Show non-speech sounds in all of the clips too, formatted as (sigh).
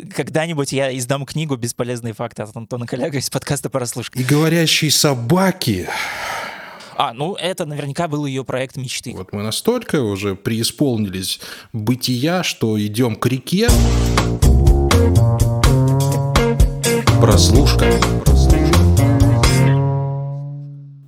Когда-нибудь я издам книгу «Бесполезные факты» от Антона Коляга из подкаста «Порослушка». И говорящие собаки. А, ну это наверняка был ее проект мечты. Вот мы настолько уже преисполнились бытия, что идем к реке. Прослушка.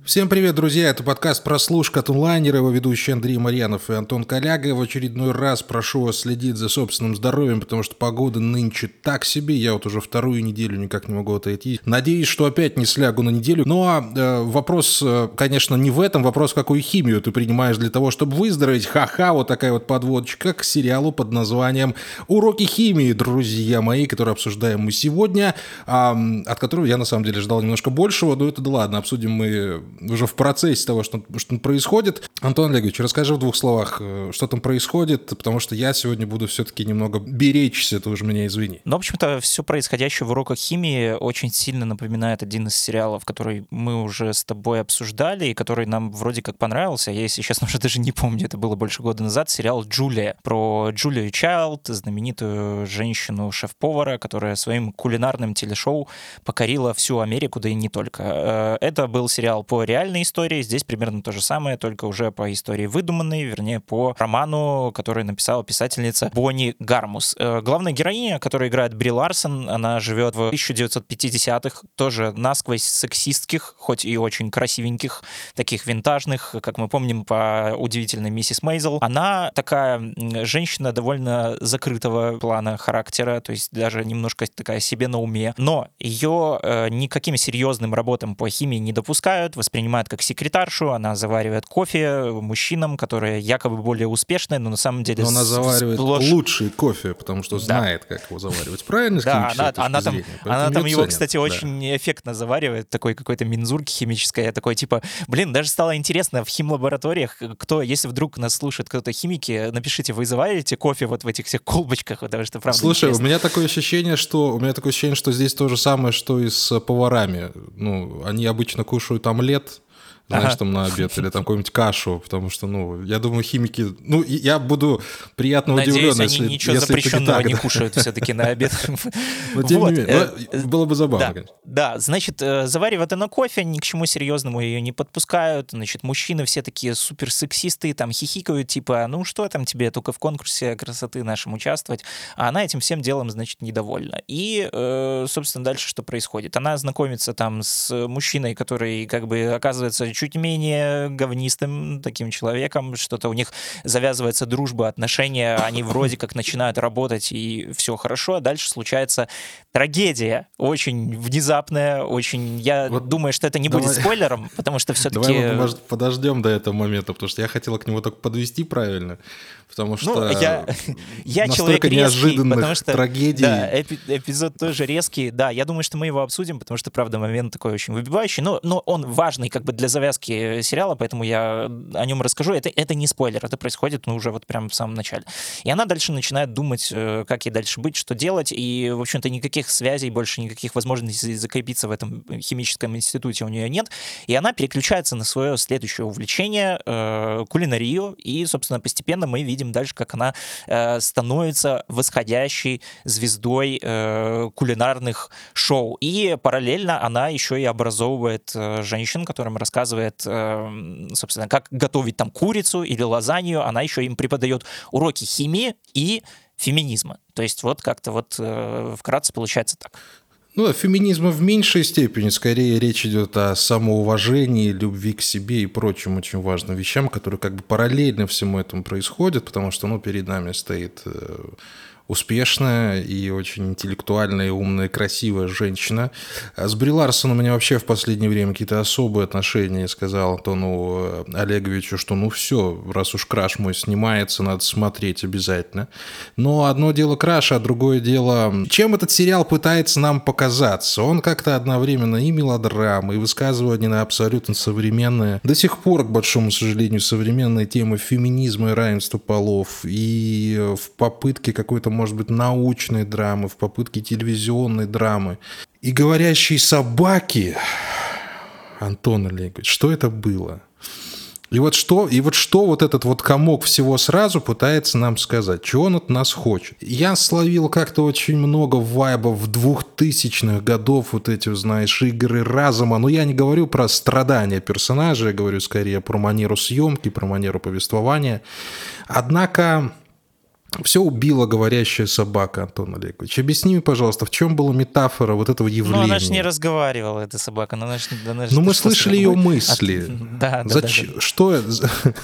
Всем привет, друзья! Это подкаст «Прослушка» от онлайнера, его ведущий Андрей Марьянов и Антон Коляга. В очередной раз прошу вас следить за собственным здоровьем, потому что погода нынче так себе. Я вот уже вторую неделю никак не могу отойти. Надеюсь, что опять не слягу на неделю. Ну а э, вопрос, э, конечно, не в этом. Вопрос, какую химию ты принимаешь для того, чтобы выздороветь. Ха-ха, вот такая вот подводочка к сериалу под названием «Уроки химии», друзья мои, который обсуждаем мы сегодня, э, от которого я на самом деле ждал немножко большего, но это да ладно, обсудим мы уже в процессе того, что, что происходит. Антон Олегович, расскажи в двух словах, э, что там происходит, потому что я сегодня буду все-таки немного беречься, ты уже меня извини. Ну, в общем-то, все происходящее в уроках химии очень сильно напоминает один из сериалов, который мы уже с тобой обсуждали, и который нам вроде как понравился. Я, если честно, (laughs) уже даже не помню, это было больше года назад, сериал «Джулия» про Джулию Чайлд, знаменитую женщину-шеф-повара, которая своим кулинарным телешоу покорила всю Америку, да и не только. Э, это был сериал по реальной истории. Здесь примерно то же самое, только уже по истории выдуманной, вернее, по роману, который написала писательница Бонни Гармус. Э, главная героиня, которая играет Бри Ларсон, она живет в 1950-х, тоже насквозь сексистских, хоть и очень красивеньких, таких винтажных, как мы помним по удивительной миссис Мейзел. Она такая женщина довольно закрытого плана характера, то есть даже немножко такая себе на уме. Но ее э, никаким серьезным работам по химии не допускают, воспринимают принимает как секретаршу, она заваривает кофе мужчинам, которые якобы более успешные, но на самом деле... Но она заваривает сплошь... лучший кофе, потому что да. знает, как его заваривать. Правильно? Да, она, она там, она там его, ценят. кстати, да. очень эффектно заваривает, такой какой-то мензурки химической. Я такой, типа, блин, даже стало интересно в химлабораториях, кто, если вдруг нас слушает кто-то химики, напишите, вы завариваете кофе вот в этих всех колбочках, потому что правда Слушай, интересно. у меня такое ощущение, что у меня такое ощущение, что здесь то же самое, что и с поварами. Ну, они обычно кушают омлет, знаешь, ага. там на обед, или там какую-нибудь кашу, потому что, ну, я думаю, химики... Ну, я буду приятно Надеюсь, удивлен, они если ничего если запрещенного не кушают все-таки на обед. (laughs) Но тем не менее, было бы забавно. Да, значит, э, заваривает она кофе, ни к чему серьезному ее не подпускают, значит, мужчины все такие супер сексисты, там хихикают, типа, ну что там тебе, только в конкурсе красоты нашем участвовать, а она этим всем делом, значит, недовольна. И, э, собственно, дальше что происходит? Она знакомится там с мужчиной, который, как бы, оказывается чуть менее говнистым таким человеком, что-то у них завязывается дружба, отношения, они вроде как начинают работать, и все хорошо, а дальше случается трагедия, очень внезапная, очень... Я вот думаю, что это не давай... будет спойлером, потому что все-таки... Давай может, подождем до этого момента, потому что я хотел к нему только подвести правильно, потому ну, что ну, я, (laughs) я человек резкий, потому что трагедий. Да, эпи- эпизод тоже резкий. Да, я думаю, что мы его обсудим, потому что, правда, момент такой очень выбивающий, но, но он важный как бы для завязки сериала, поэтому я о нем расскажу. Это, это не спойлер, это происходит ну, уже вот прямо в самом начале. И она дальше начинает думать, э, как ей дальше быть, что делать, и, в общем-то, никаких связей, больше никаких возможностей закрепиться в этом химическом институте у нее нет, и она переключается на свое следующее увлечение, э, кулинарию, и, собственно, постепенно мы видим дальше, как она э, становится восходящей звездой э, кулинарных шоу. И параллельно она еще и образовывает э, женщин, которым рассказывает, э, собственно, как готовить там курицу или лазанью. Она еще им преподает уроки химии и феминизма. То есть вот как-то вот э, вкратце получается так. Ну, феминизма в меньшей степени, скорее речь идет о самоуважении, любви к себе и прочим очень важным вещам, которые как бы параллельно всему этому происходят, потому что, ну, перед нами стоит э, успешная и очень интеллектуальная, умная, красивая женщина. С Бри Ларсон у меня вообще в последнее время какие-то особые отношения. Я сказал Антону э, Олеговичу, что ну все, раз уж краш мой снимается, надо смотреть обязательно. Но одно дело краш, а другое дело... Чем этот сериал пытается нам показаться? Он как-то одновременно и мелодрама, и высказывание на абсолютно современные, до сих пор, к большому сожалению, современные темы феминизма и равенства полов, и в попытке какой-то может быть, научной драмы, в попытке телевизионной драмы. И говорящие собаки, Антон Олегович, что это было? И вот что, и вот что вот этот вот комок всего сразу пытается нам сказать, чего он от нас хочет. Я словил как-то очень много вайбов двухтысячных годов, вот эти, знаешь, игры разума. Но я не говорю про страдания персонажа, я говорю скорее про манеру съемки, про манеру повествования. Однако все убила говорящая собака, Антон Олегович. Объясни мне, пожалуйста, в чем была метафора вот этого явления? Ну, она же не разговаривала, эта собака. Но, она ж, она ж, ну, мы слышали ее мысли. От... (laughs) Да, да, Зач... да, да. Что...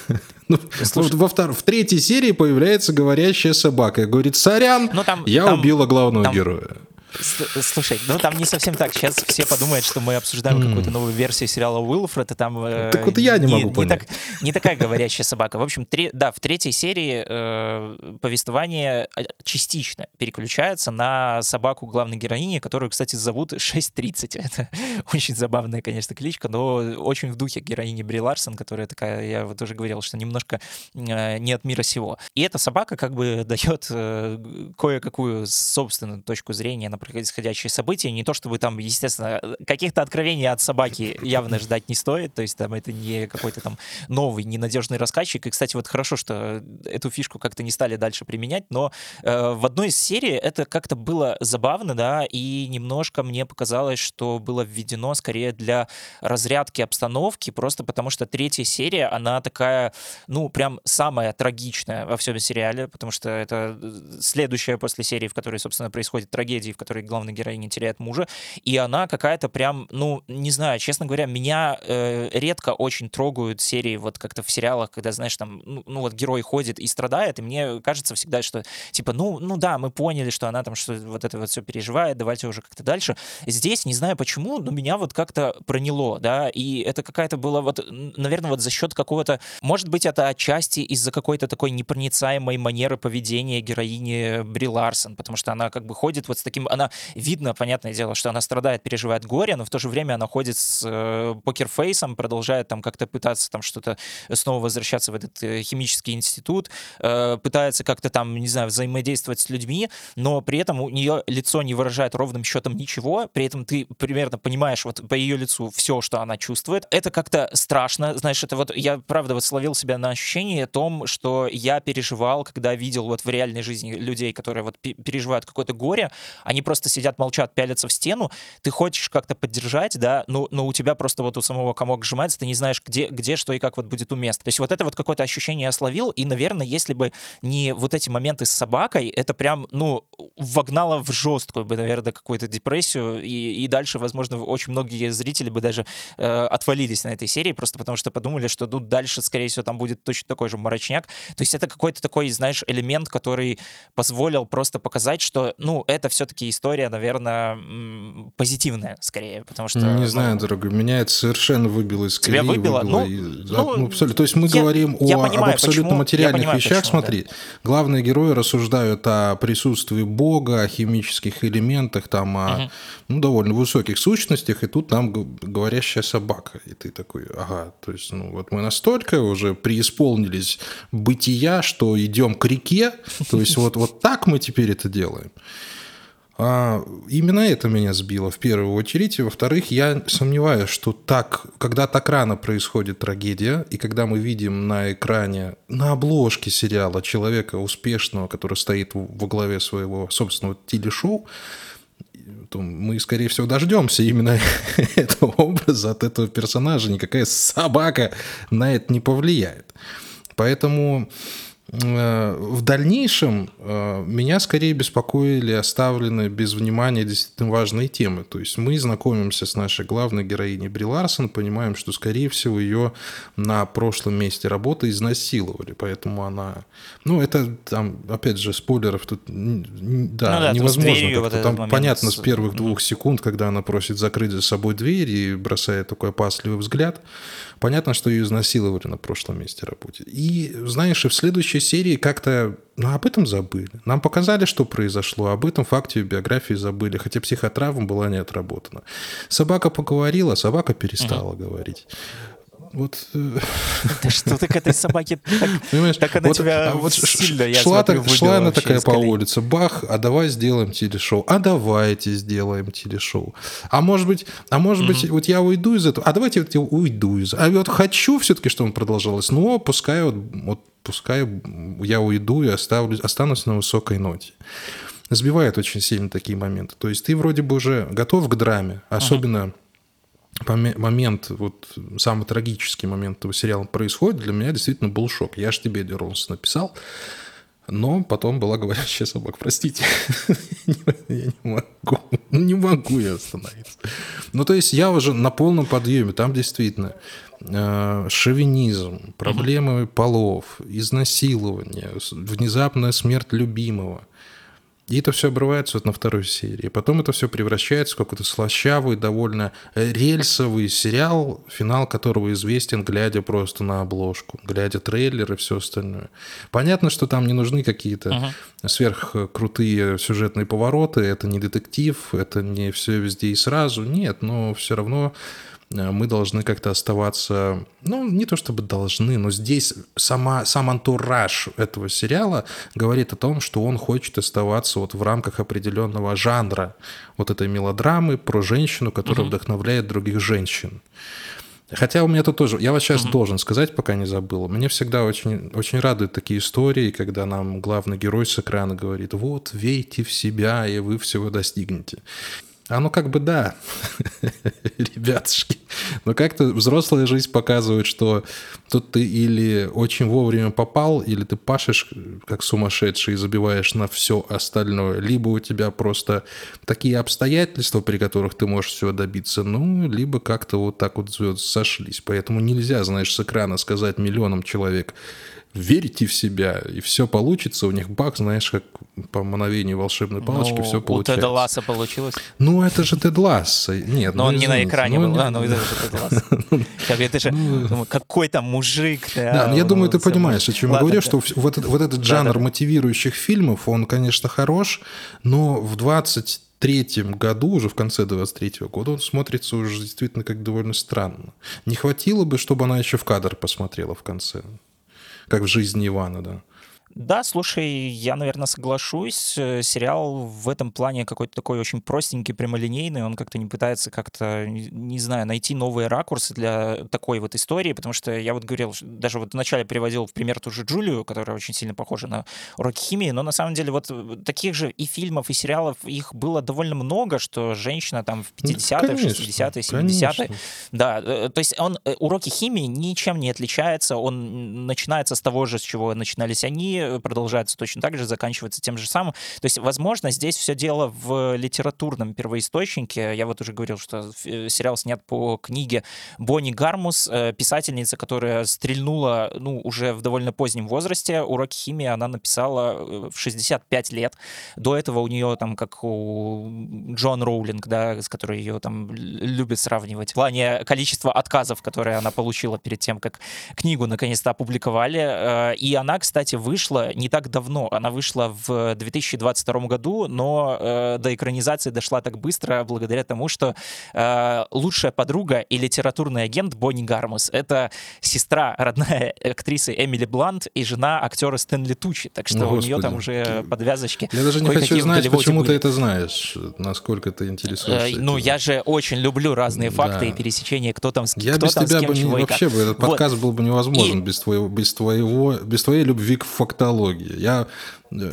(laughs) ну, во втор... В третьей серии появляется говорящая собака. Говорит, сорян, ну, там, я там, убила главного там... героя. Слушай, ну там не совсем так. Сейчас все подумают, что мы обсуждаем mm. какую-то новую версию сериала Уилфред, и там... Э, так вот я не, не могу не понять. Так, не такая (laughs) говорящая собака. В общем, три, да, в третьей серии э, повествование э, частично переключается на собаку главной героини, которую, кстати, зовут 6.30. Это (laughs) очень забавная, конечно, кличка, но очень в духе героини Бри Ларсон, которая такая, я вот уже говорил, что немножко э, не от мира сего. И эта собака как бы (laughs) дает э, кое-какую собственную точку зрения на происходящие события. Не то чтобы там, естественно, каких-то откровений от собаки явно ждать не стоит. То есть там это не какой-то там новый, ненадежный рассказчик. И, кстати, вот хорошо, что эту фишку как-то не стали дальше применять, но э, в одной из серий это как-то было забавно, да, и немножко мне показалось, что было введено скорее для разрядки обстановки, просто потому что третья серия, она такая, ну, прям самая трагичная во всем сериале, потому что это следующая после серии, в которой, собственно, происходит трагедия, в которой которой главная героиня теряет мужа, и она какая-то прям, ну, не знаю, честно говоря, меня э, редко очень трогают серии вот как-то в сериалах, когда, знаешь, там, ну, ну вот герой ходит и страдает, и мне кажется всегда, что типа, ну, ну да, мы поняли, что она там что вот это вот все переживает, давайте уже как-то дальше. Здесь, не знаю почему, но меня вот как-то проняло, да, и это какая-то была вот, наверное, вот за счет какого-то, может быть, это отчасти из-за какой-то такой непроницаемой манеры поведения героини Бри Ларсон, потому что она как бы ходит вот с таким, она она видно, понятное дело, что она страдает, переживает горе, но в то же время она ходит с э, покерфейсом, продолжает там как-то пытаться там что-то снова возвращаться в этот э, химический институт, э, пытается как-то там, не знаю, взаимодействовать с людьми, но при этом у нее лицо не выражает ровным счетом ничего, при этом ты примерно понимаешь вот по ее лицу все, что она чувствует. Это как-то страшно, знаешь, это вот я правда вот словил себя на ощущении о том, что я переживал, когда видел вот в реальной жизни людей, которые вот переживают какое-то горе, они просто просто сидят, молчат, пялятся в стену, ты хочешь как-то поддержать, да, но, но у тебя просто вот у самого комок сжимается, ты не знаешь, где, где что и как вот будет уместно. То есть вот это вот какое-то ощущение я словил, и, наверное, если бы не вот эти моменты с собакой, это прям, ну, вогнало в жесткую бы, наверное, какую-то депрессию, и, и дальше, возможно, очень многие зрители бы даже э, отвалились на этой серии, просто потому что подумали, что ну, дальше, скорее всего, там будет точно такой же мрачняк. То есть это какой-то такой, знаешь, элемент, который позволил просто показать, что, ну, это все-таки история наверное, позитивная скорее, потому что... Не знаю, дорогой, меня это совершенно выбило из колеи. Тебя выбило? выбило ну, и, ну, ну, абсолютно. То есть мы я, говорим я о, понимаю, об абсолютно почему, материальных понимаю, вещах. Почему, Смотри, да. главные герои рассуждают о присутствии Бога, о химических элементах, там, о угу. ну, довольно высоких сущностях, и тут нам говорящая собака. И ты такой, ага, то есть, ну, вот мы настолько уже преисполнились бытия, что идем к реке, то есть вот, вот так мы теперь это делаем. А, именно это меня сбило в первую очередь. И во-вторых, я сомневаюсь, что так, когда так рано происходит трагедия, и когда мы видим на экране, на обложке сериала человека успешного, который стоит во главе своего собственного телешоу, то мы, скорее всего, дождемся именно (laughs) этого образа от этого персонажа. Никакая собака на это не повлияет. Поэтому в дальнейшем э, меня скорее беспокоили оставленные без внимания действительно важные темы. То есть мы знакомимся с нашей главной героиней Бри Ларсон, понимаем, что, скорее всего, ее на прошлом месте работы изнасиловали, поэтому она... Ну, это там, опять же, спойлеров тут, да, ну, да невозможно. Вот там понятно с... с первых двух секунд, когда она просит закрыть за собой дверь и бросает такой опасливый взгляд, понятно, что ее изнасиловали на прошлом месте работы. И, знаешь, и в следующей серии как-то ну, об этом забыли. Нам показали, что произошло, об этом факте в биографии забыли, хотя психотравма была не отработана. Собака поговорила, собака перестала uh-huh. говорить. Вот... Да что ты к этой собаке Понимаешь, так она вот, тебя а вот сильно, я шла, смотрю, так, шла она такая по улице, бах, а давай сделаем телешоу, а давайте сделаем телешоу. А может быть, а может быть, вот я уйду из этого, а давайте вот я уйду из А вот хочу все-таки, чтобы он продолжалось, но пускай вот, вот пускай я уйду и оставлю, останусь на высокой ноте. Сбивает очень сильно такие моменты. То есть ты вроде бы уже готов к драме, особенно uh-huh. Момент, вот самый трагический момент этого сериала происходит, для меня действительно был шок. Я ж тебе, Дерлс, написал, но потом была говорящая (laughs) собака. Простите, (laughs) я не могу, не могу я остановиться. Ну, то есть я уже на полном подъеме, там действительно э, шовинизм, проблемы полов, изнасилование, внезапная смерть любимого – и это все обрывается вот на второй серии. Потом это все превращается в какой-то слащавый, довольно рельсовый сериал, финал которого известен, глядя просто на обложку, глядя трейлер и все остальное. Понятно, что там не нужны какие-то uh-huh. сверхкрутые сюжетные повороты, это не детектив, это не все везде и сразу. Нет, но все равно Э, мы должны как-то оставаться, ну, не то чтобы должны, но здесь сама, сам антураж этого сериала говорит о том, что он хочет оставаться вот в рамках определенного жанра вот этой мелодрамы про женщину, которая угу. вдохновляет других женщин. Хотя у меня тут тоже, я вот сейчас угу. должен сказать, пока не забыл, мне всегда очень, очень радуют такие истории, когда нам главный герой с экрана говорит, вот, верьте в себя, и вы всего достигнете. А ну как бы да, (laughs) ребятушки. Но как-то взрослая жизнь показывает, что тут ты или очень вовремя попал, или ты пашешь как сумасшедший и забиваешь на все остальное, либо у тебя просто такие обстоятельства, при которых ты можешь всего добиться, ну, либо как-то вот так вот звезды сошлись. Поэтому нельзя, знаешь, с экрана сказать миллионам человек, верите в себя, и все получится. У них баг, знаешь, как по мановению волшебной палочки ну, все получается. У Теда Ласса получилось? Ну, это же Тед Ласса. Нет, Но ну, он не на экране ну, был. А, ну, это же Тед Ласса. (laughs) Это же ну, какой там мужик. Да, ну, я думаю, ты понимаешь, о чем я говорю, что вот этот жанр мотивирующих фильмов, он, конечно, хорош, но в 20 третьем году, уже в конце 23 года, он смотрится уже действительно как довольно странно. Не хватило бы, чтобы она еще в кадр посмотрела в конце как в жизни Ивана, да. Да, слушай, я, наверное, соглашусь. Э, сериал в этом плане какой-то такой очень простенький, прямолинейный. Он как-то не пытается как-то, не знаю, найти новые ракурсы для такой вот истории, потому что я вот говорил, даже вот вначале приводил в пример ту же Джулию, которая очень сильно похожа на уроки химии, но на самом деле вот таких же и фильмов, и сериалов, их было довольно много, что женщина там в 50-е, 60-е, 70-е. Да, э, то есть он, э, уроки химии ничем не отличается, он начинается с того же, с чего начинались они, продолжается точно так же, заканчивается тем же самым. То есть, возможно, здесь все дело в литературном первоисточнике. Я вот уже говорил, что э, сериал снят по книге Бонни Гармус, э, писательница, которая стрельнула, ну, уже в довольно позднем возрасте. Уроки химии она написала э, в 65 лет. До этого у нее там, как у Джон Роулинг, да, с которой ее там любят сравнивать, в плане количества отказов, которые она получила перед тем, как книгу наконец-то опубликовали. И она, кстати, вышла вышла не так давно. Она вышла в 2022 году, но э, до экранизации дошла так быстро благодаря тому, что э, лучшая подруга и литературный агент Бонни Гармус — это сестра, родная актрисы Эмили Блант и жена актера Стэнли Тучи. Так что ну, у нее там уже подвязочки. Я даже не хочу знать, почему были. ты это знаешь, насколько ты интересуешься. Э, ну, я же очень люблю разные факты да. и пересечения, кто там с я кто без там тебя кем, бы не, вообще бы этот вот. подкаст был бы невозможен и... без твоего, без твоего, без твоей любви к фактам фактология. Я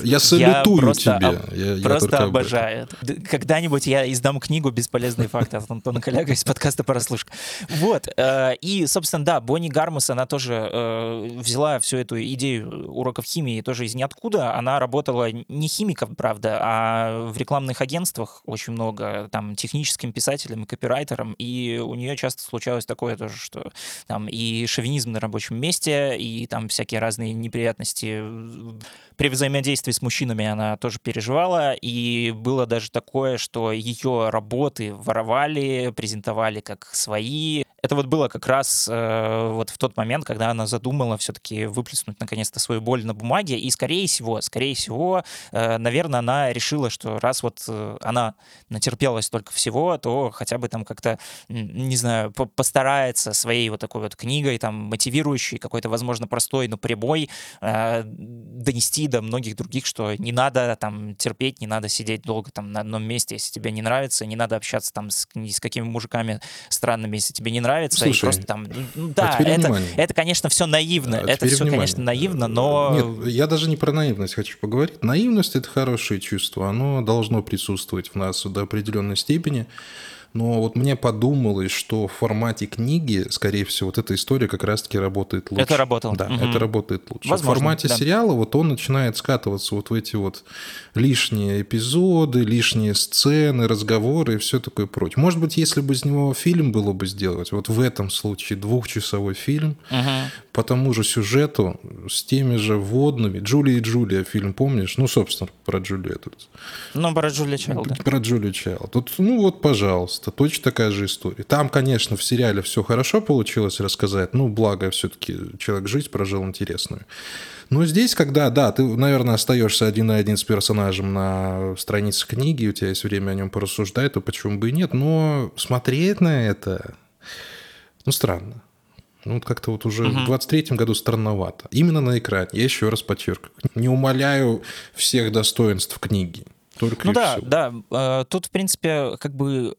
я салютую я просто тебе. Об, я, просто я обожаю. Когда-нибудь я издам книгу «Бесполезные факты» от Антона Коляга из подкаста «Прослушка». Вот. Э, и, собственно, да, Бонни Гармус, она тоже э, взяла всю эту идею уроков химии тоже из ниоткуда. Она работала не химиком, правда, а в рекламных агентствах очень много, там, техническим писателем и копирайтером. И у нее часто случалось такое тоже, что там и шовинизм на рабочем месте, и там всякие разные неприятности при взаимодействии с мужчинами она тоже переживала, и было даже такое, что ее работы воровали, презентовали как свои. Это вот было как раз э, вот в тот момент, когда она задумала все-таки выплеснуть наконец-то свою боль на бумаге, и скорее всего, скорее всего, э, наверное, она решила, что раз вот э, она натерпелась только всего, то хотя бы там как-то, не знаю, постарается своей вот такой вот книгой, там, мотивирующей, какой-то, возможно, простой, но прямой, э, донести до многих других, что не надо там терпеть, не надо сидеть долго там на одном месте, если тебе не нравится, не надо общаться там с, с какими мужиками странными, если тебе не нравится, Слушай, и просто там, ну, ну а да, а это, это, конечно, все наивно, а это все, внимание. конечно, наивно, но... Нет, я даже не про наивность хочу поговорить. Наивность — это хорошее чувство, оно должно присутствовать в нас до определенной степени. Но вот мне подумалось, что в формате книги, скорее всего, вот эта история как раз-таки работает лучше. Это работало. Да, угу. это работает лучше. Возможно, в формате да. сериала вот он начинает скатываться вот в эти вот лишние эпизоды, лишние сцены, разговоры и все такое прочее. Может быть, если бы из него фильм было бы сделать, вот в этом случае двухчасовой фильм угу. По тому же сюжету, с теми же водными. Джулия и Джулия фильм, помнишь? Ну, собственно, про Джулию Эдвардс. Ну, про Джулию Чайлд. Про Джулию Чайлд. Тут, ну вот, пожалуйста, точно такая же история. Там, конечно, в сериале все хорошо получилось рассказать, ну, благо все-таки человек жизнь прожил интересную. Но здесь, когда, да, ты, наверное, остаешься один на один с персонажем на странице книги, у тебя есть время о нем порассуждать, то почему бы и нет, но смотреть на это, ну, странно. Ну, вот как-то вот уже uh-huh. в 23-м году странновато. Именно на экране. Я еще раз подчеркиваю. Не умоляю всех достоинств книги. Только ну да, все. да. Э, тут, в принципе, как бы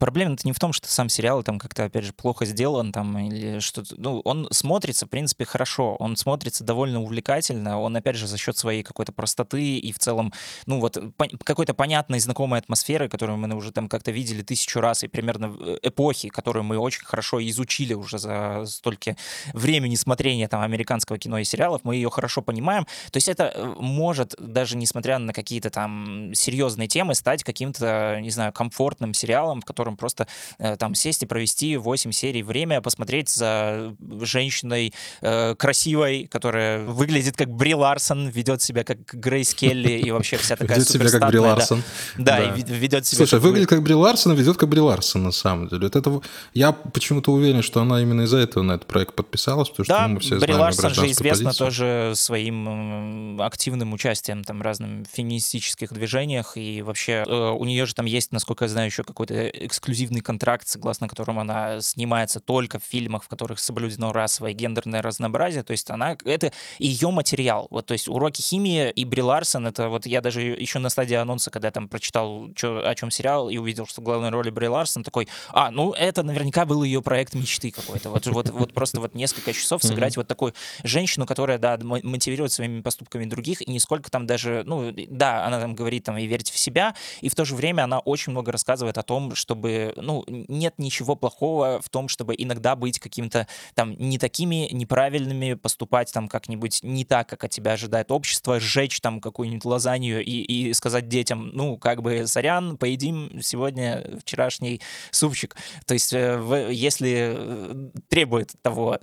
проблема-то не в том, что сам сериал там как-то, опять же, плохо сделан там или что-то. Ну, он смотрится, в принципе, хорошо. Он смотрится довольно увлекательно. Он, опять же, за счет своей какой-то простоты и в целом, ну вот, какой-то понятной, знакомой атмосферы, которую мы уже там как-то видели тысячу раз, и примерно э, эпохи, которую мы очень хорошо изучили уже за столько времени смотрения там американского кино и сериалов, мы ее хорошо понимаем. То есть это э, может, даже несмотря на какие-то там серьезной темы стать каким-то, не знаю, комфортным сериалом, в котором просто э, там сесть и провести 8 серий время, посмотреть за женщиной э, красивой, которая выглядит как Бри Ларсон, ведет себя как Грейс Келли и вообще вся такая Ведет себя как Бри Ларсон. Да, да, и ведет себя Слушай, как выглядит как Бри Ларсон, ведет как Бри Ларсон на самом деле. Вот это, я почему-то уверен, что она именно из-за этого на этот проект подписалась, потому что да, мы все Бри Ларсон же известна позицию. тоже своим активным участием там разным феминистических движений отношениях, и вообще э, у нее же там есть, насколько я знаю, еще какой-то эксклюзивный контракт, согласно которому она снимается только в фильмах, в которых соблюдено расовое и гендерное разнообразие, то есть она, это ее материал, вот, то есть уроки химии и Бри Ларсон, это вот я даже еще на стадии анонса, когда я там прочитал, чё, о чем сериал, и увидел, что в главной роли Бри Ларсон, такой, а, ну, это наверняка был ее проект мечты какой-то, вот, вот, вот просто вот несколько часов сыграть вот такую женщину, которая, да, мотивирует своими поступками других, и нисколько там даже, ну, да, она там говорит там и верить в себя, и в то же время она очень много рассказывает о том, чтобы, ну, нет ничего плохого в том, чтобы иногда быть каким-то там не такими неправильными, поступать там как-нибудь не так, как от тебя ожидает общество, сжечь там какую-нибудь лазанью и, и сказать детям, ну, как бы, сорян, поедим сегодня вчерашний супчик. То есть, э, если э, требует того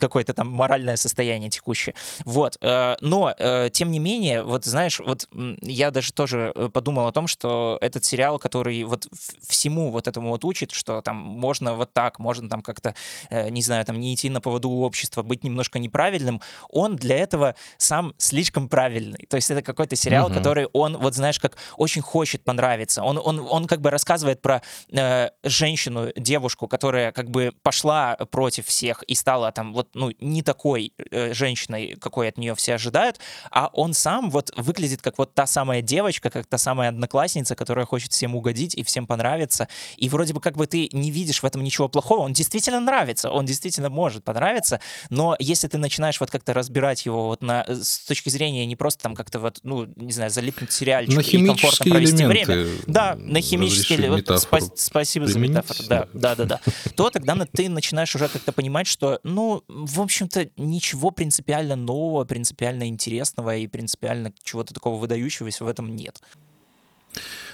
какое-то там моральное состояние текущее. Вот. Э, но, тем не менее, вот знаешь, вот я даже тоже тоже э, подумал о том, что этот сериал, который вот всему вот этому вот учит, что там можно вот так, можно там как-то, э, не знаю, там не идти на поводу общества, быть немножко неправильным, он для этого сам слишком правильный. То есть это какой-то сериал, угу. который он, вот знаешь, как очень хочет понравиться. Он, он, он как бы рассказывает про э, женщину, девушку, которая как бы пошла против всех и стала там вот, ну, не такой э, женщиной, какой от нее все ожидают, а он сам вот выглядит как вот та самая девочка, девочка, как та самая одноклассница, которая хочет всем угодить и всем понравиться. И вроде бы как бы ты не видишь в этом ничего плохого, он действительно нравится, он действительно может понравиться, но если ты начинаешь вот как-то разбирать его вот на, с точки зрения не просто там как-то вот, ну, не знаю, залипнуть сериальчик и комфортно провести время. Да, на химические элементы. Спа- спасибо за метафору. Да, да, да, да. То тогда ты начинаешь уже как-то понимать, что, ну, в общем-то, ничего принципиально нового, принципиально интересного и принципиально чего-то такого выдающегося в этом нет.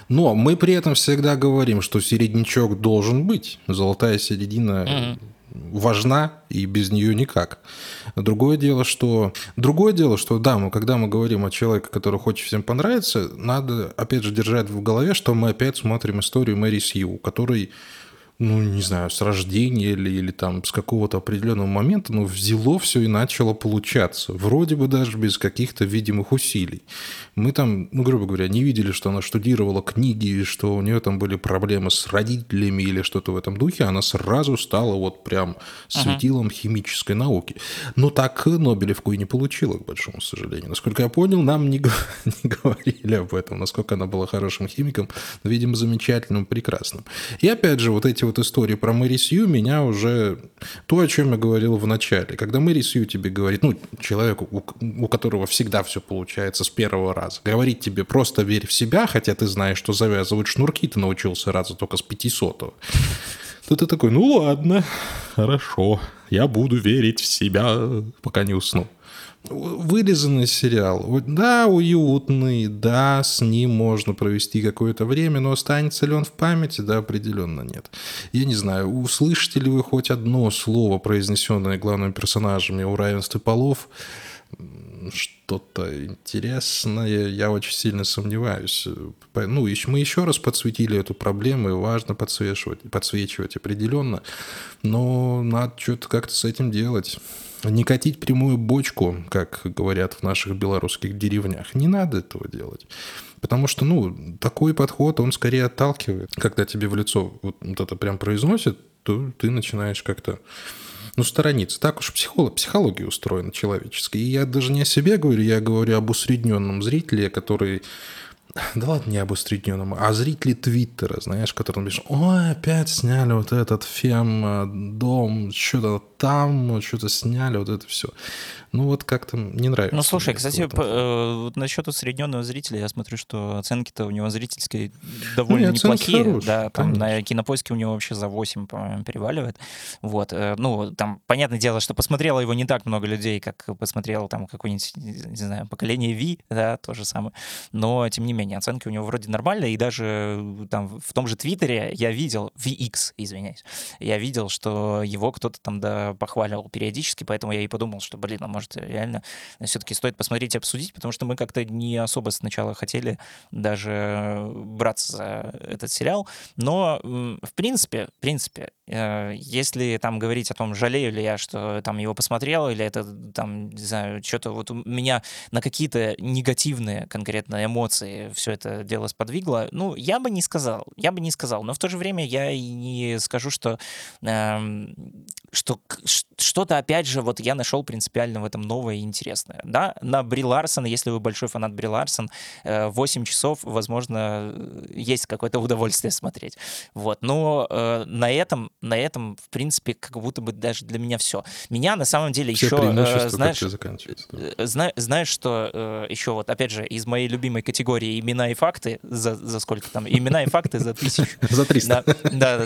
Но мы при этом всегда говорим, что середнячок должен быть. Золотая середина угу. важна, и без нее никак. Другое дело, что... Другое дело, что да, мы, когда мы говорим о человеке, который хочет всем понравиться, надо, опять же, держать в голове, что мы опять смотрим историю Мэри Сью, который ну, не знаю, с рождения или, или там с какого-то определенного момента, но взяло все и начало получаться. Вроде бы даже без каких-то видимых усилий. Мы там, ну, грубо говоря, не видели, что она штудировала книги, что у нее там были проблемы с родителями или что-то в этом духе. Она сразу стала вот прям светилом uh-huh. химической науки. Но так Нобелевку и не получила, к большому сожалению. Насколько я понял, нам не, (laughs) не говорили об этом, насколько она была хорошим химиком, но, видимо, замечательным, прекрасным. И опять же, вот эти вот истории про Мэри Сью меня уже... То, о чем я говорил в начале. Когда Мэри Сью тебе говорит, ну, человеку, у, у которого всегда все получается с первого раза, говорит тебе просто верь в себя, хотя ты знаешь, что завязывать шнурки ты научился раза только с 500 то ты такой, ну ладно, хорошо, я буду верить в себя, пока не усну вырезанный сериал. Да, уютный, да, с ним можно провести какое-то время, но останется ли он в памяти? Да, определенно нет. Я не знаю, услышите ли вы хоть одно слово, произнесенное главными персонажами о равенстве полов? Что-то интересное, я очень сильно сомневаюсь. Ну, мы еще раз подсветили эту проблему, и важно подсвечивать, подсвечивать определенно, но надо что-то как-то с этим делать. Не катить прямую бочку, как говорят в наших белорусских деревнях. Не надо этого делать. Потому что, ну, такой подход, он скорее отталкивает. Когда тебе в лицо вот, вот это прям произносит, то ты начинаешь как-то ну, сторониться. Так уж психолог, психология устроена человеческая. И я даже не о себе говорю, я говорю об усредненном зрителе, который да ладно, не об усредненном, а зрители Твиттера, знаешь, которые пишут, ой, опять сняли вот этот фем дом, что-то там, что-то сняли, вот это все. Ну вот как-то не нравится. Ну слушай, кстати, по, э, насчет усредненного зрителя, я смотрю, что оценки-то у него зрительские довольно ну, неплохие. Хорошие, да, там конечно. на кинопоиске у него вообще за 8, по-моему, переваливает. Вот, э, ну, там, понятное дело, что посмотрело его не так много людей, как посмотрело там какое-нибудь, не знаю, поколение V, да, то же самое. Но, тем не менее, оценки у него вроде нормальные, и даже там в том же Твиттере я видел, VX, извиняюсь, я видел, что его кто-то там да, похваливал периодически, поэтому я и подумал, что, блин, а может реально все-таки стоит посмотреть и обсудить, потому что мы как-то не особо сначала хотели даже браться за этот сериал. Но, в принципе, в принципе, э, если там говорить о том, жалею ли я, что там его посмотрел, или это там, не знаю, что-то вот у меня на какие-то негативные конкретно эмоции все это дело сподвигло, ну, я бы не сказал, я бы не сказал, но в то же время я и не скажу, что, э, что что-то, опять же, вот я нашел принципиально в этом новое и интересное. Да, на Бри Ларсон, если вы большой фанат Бри Ларсон, 8 э, часов, возможно, есть какое-то удовольствие смотреть. Вот, но э, на этом, на этом, в принципе, как будто бы даже для меня все. Меня на самом деле все еще, э, знаешь, да. зна, знаешь, что э, еще вот, опять же, из моей любимой категории имена и факты, за, за сколько там, имена и факты за тысячу. (laughs) За 300. Да, да,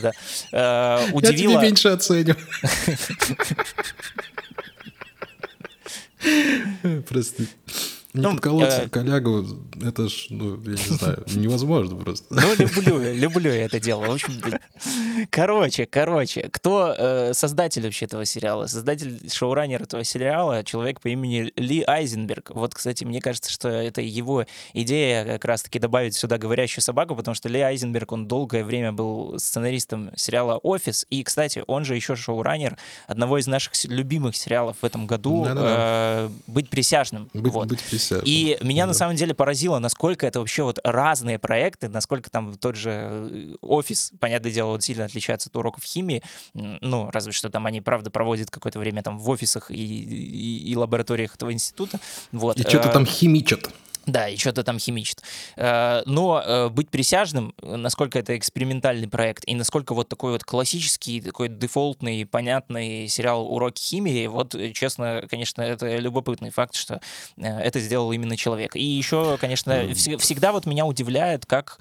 да. Удивило... Я тебе меньше оценю. (laughs) Прости. Не ну, подколоться э... коллегу, это ж, ну, я не знаю, (laughs) невозможно просто. Ну, люблю, люблю я это дело. В общем, короче, короче, кто э, создатель вообще этого сериала? Создатель, шоураннер этого сериала, человек по имени Ли Айзенберг. Вот, кстати, мне кажется, что это его идея как раз-таки добавить сюда говорящую собаку, потому что Ли Айзенберг, он долгое время был сценаристом сериала «Офис», и, кстати, он же еще шоураннер одного из наших любимых сериалов в этом году э, «Быть присяжным». Быть, вот. быть присяжным и меня да. на самом деле поразило, насколько это вообще вот разные проекты, насколько там тот же э, офис, понятное дело, он сильно отличается от уроков химии, ну, разве что там они, правда, проводят какое-то время там в офисах и, и, и лабораториях этого института. Вот. И что-то там химичат. Да, и что-то там химичит. Э, но э, быть присяжным, насколько это экспериментальный проект, и насколько вот такой вот классический, такой дефолтный, понятный сериал «Уроки химии», вот, честно, конечно, это любопытный факт, что э, это сделал именно человек. И еще, конечно, mm. всегда вот меня удивляет, как,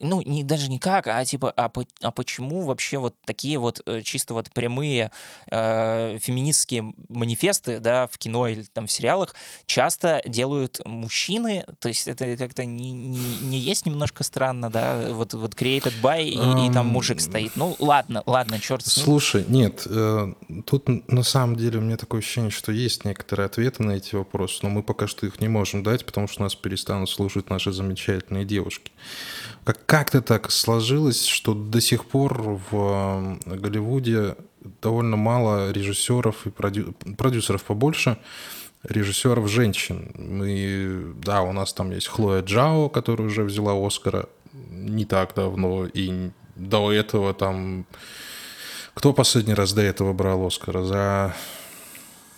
ну, не, даже не как, а типа, а, а почему вообще вот такие вот чисто вот прямые феминистские манифесты, да, в кино или там в сериалах часто делают мужчины мужчины, то есть это как-то не, не, не есть немножко странно, да, вот, вот created by, и, и там мужик стоит. Ну, ладно, ладно, черт с ним. Слушай, нет, э, тут на самом деле у меня такое ощущение, что есть некоторые ответы на эти вопросы, но мы пока что их не можем дать, потому что нас перестанут слушать наши замечательные девушки. Как- как-то так сложилось, что до сих пор в э, Голливуде довольно мало режиссеров и продю... продюсеров побольше, режиссеров женщин. Мы, да, у нас там есть Хлоя Джао, которая уже взяла Оскара не так давно, и до этого там... Кто последний раз до этого брал Оскара? За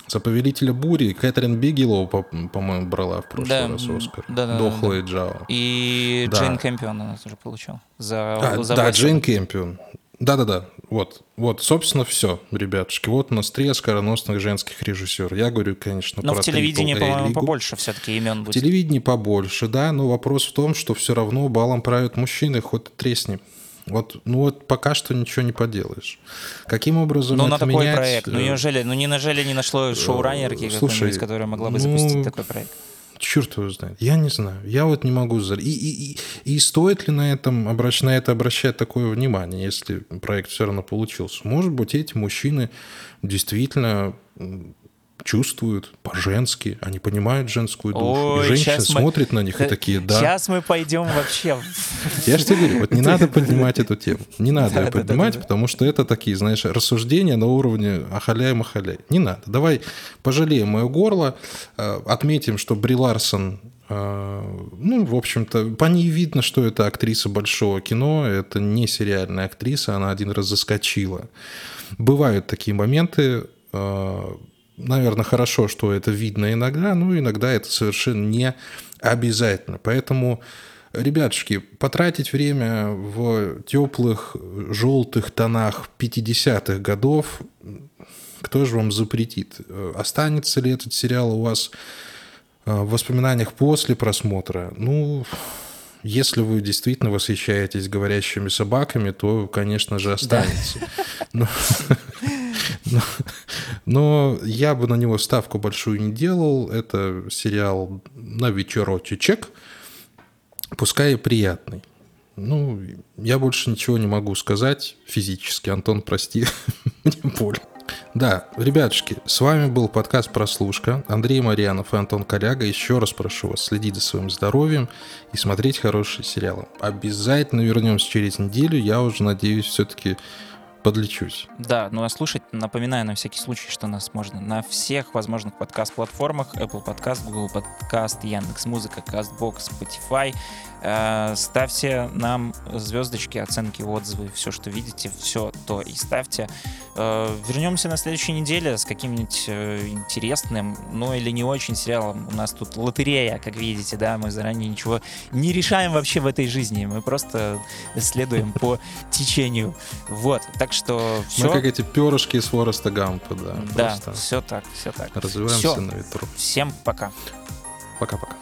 за «Повелителя бури» Кэтрин Бигелоу, по- по-моему, брала в прошлый Да, раз Оскар. да, да, До да, Хлои Джао. И Да. Джейн Кэмпион она тоже получила. За, А, за да. Джейн Кэмпион. Да-да-да, вот, вот, собственно, все, ребятушки. Вот у нас три оскароносных женских режиссера. Я говорю, конечно, Но про в телевидении, по-моему, побольше все-таки имен В будет. телевидении побольше, да, но вопрос в том, что все равно балом правят мужчины, хоть и тресни. Вот, ну вот пока что ничего не поделаешь. Каким образом Ну, это на такой менять? проект. Ну, э, неужели, ну, не неужели не нашло шоураннерки, слушай, какой-нибудь, которая могла бы ну, запустить такой проект? Черт его знает. Я не знаю. Я вот не могу... И, и, и, и стоит ли на, этом, обращ... на это обращать такое внимание, если проект все равно получился? Может быть, эти мужчины действительно чувствуют по-женски, они понимают женскую душу. Ой, и женщины щас мы- смотрят на них и такие, да. Сейчас мы пойдем вообще... (laughs) Я же тебе говорю, вот не надо поднимать эту тему. Не надо ее (laughs) поднимать, потому что это такие, знаешь, рассуждения на уровне ахаляй-махаляй. Не надо. Давай пожалеем мое горло, э, отметим, что Бри Ларсон, э, ну, в общем-то, по ней видно, что это актриса большого кино, это не сериальная актриса, она один раз заскочила. Бывают такие моменты, наверное, хорошо, что это видно иногда, но иногда это совершенно не обязательно. Поэтому, ребятушки, потратить время в теплых желтых тонах 50-х годов, кто же вам запретит? Останется ли этот сериал у вас э, в воспоминаниях после просмотра? Ну, если вы действительно восхищаетесь говорящими собаками, то, конечно же, останется. (laughs) Но, но- но я бы на него ставку большую не делал. Это сериал на вечерочек, пускай и приятный. Ну, я больше ничего не могу сказать физически. Антон, прости, (laughs) мне больно. Да, ребятушки, с вами был подкаст «Прослушка». Андрей Марьянов и Антон Коляга. Еще раз прошу вас следить за своим здоровьем и смотреть хорошие сериалы. Обязательно вернемся через неделю. Я уже надеюсь, все-таки подлечусь. Да, ну а слушать, напоминаю на всякий случай, что нас можно на всех возможных подкаст-платформах. Apple Podcast, Google Podcast, Яндекс.Музыка, Castbox, Spotify. Э, Ставьте нам звездочки, оценки, отзывы, все, что видите, все то и ставьте. Э, Вернемся на следующей неделе с каким-нибудь э, интересным, ну или не очень сериалом. У нас тут лотерея, как видите, да, мы заранее ничего не решаем вообще в этой жизни. Мы просто следуем по течению. Вот, так что все. Мы как эти перышки из Фореста Гампа, да. Да, просто все так, все так. развиваемся Всё. на ветру. Всем пока. Пока-пока.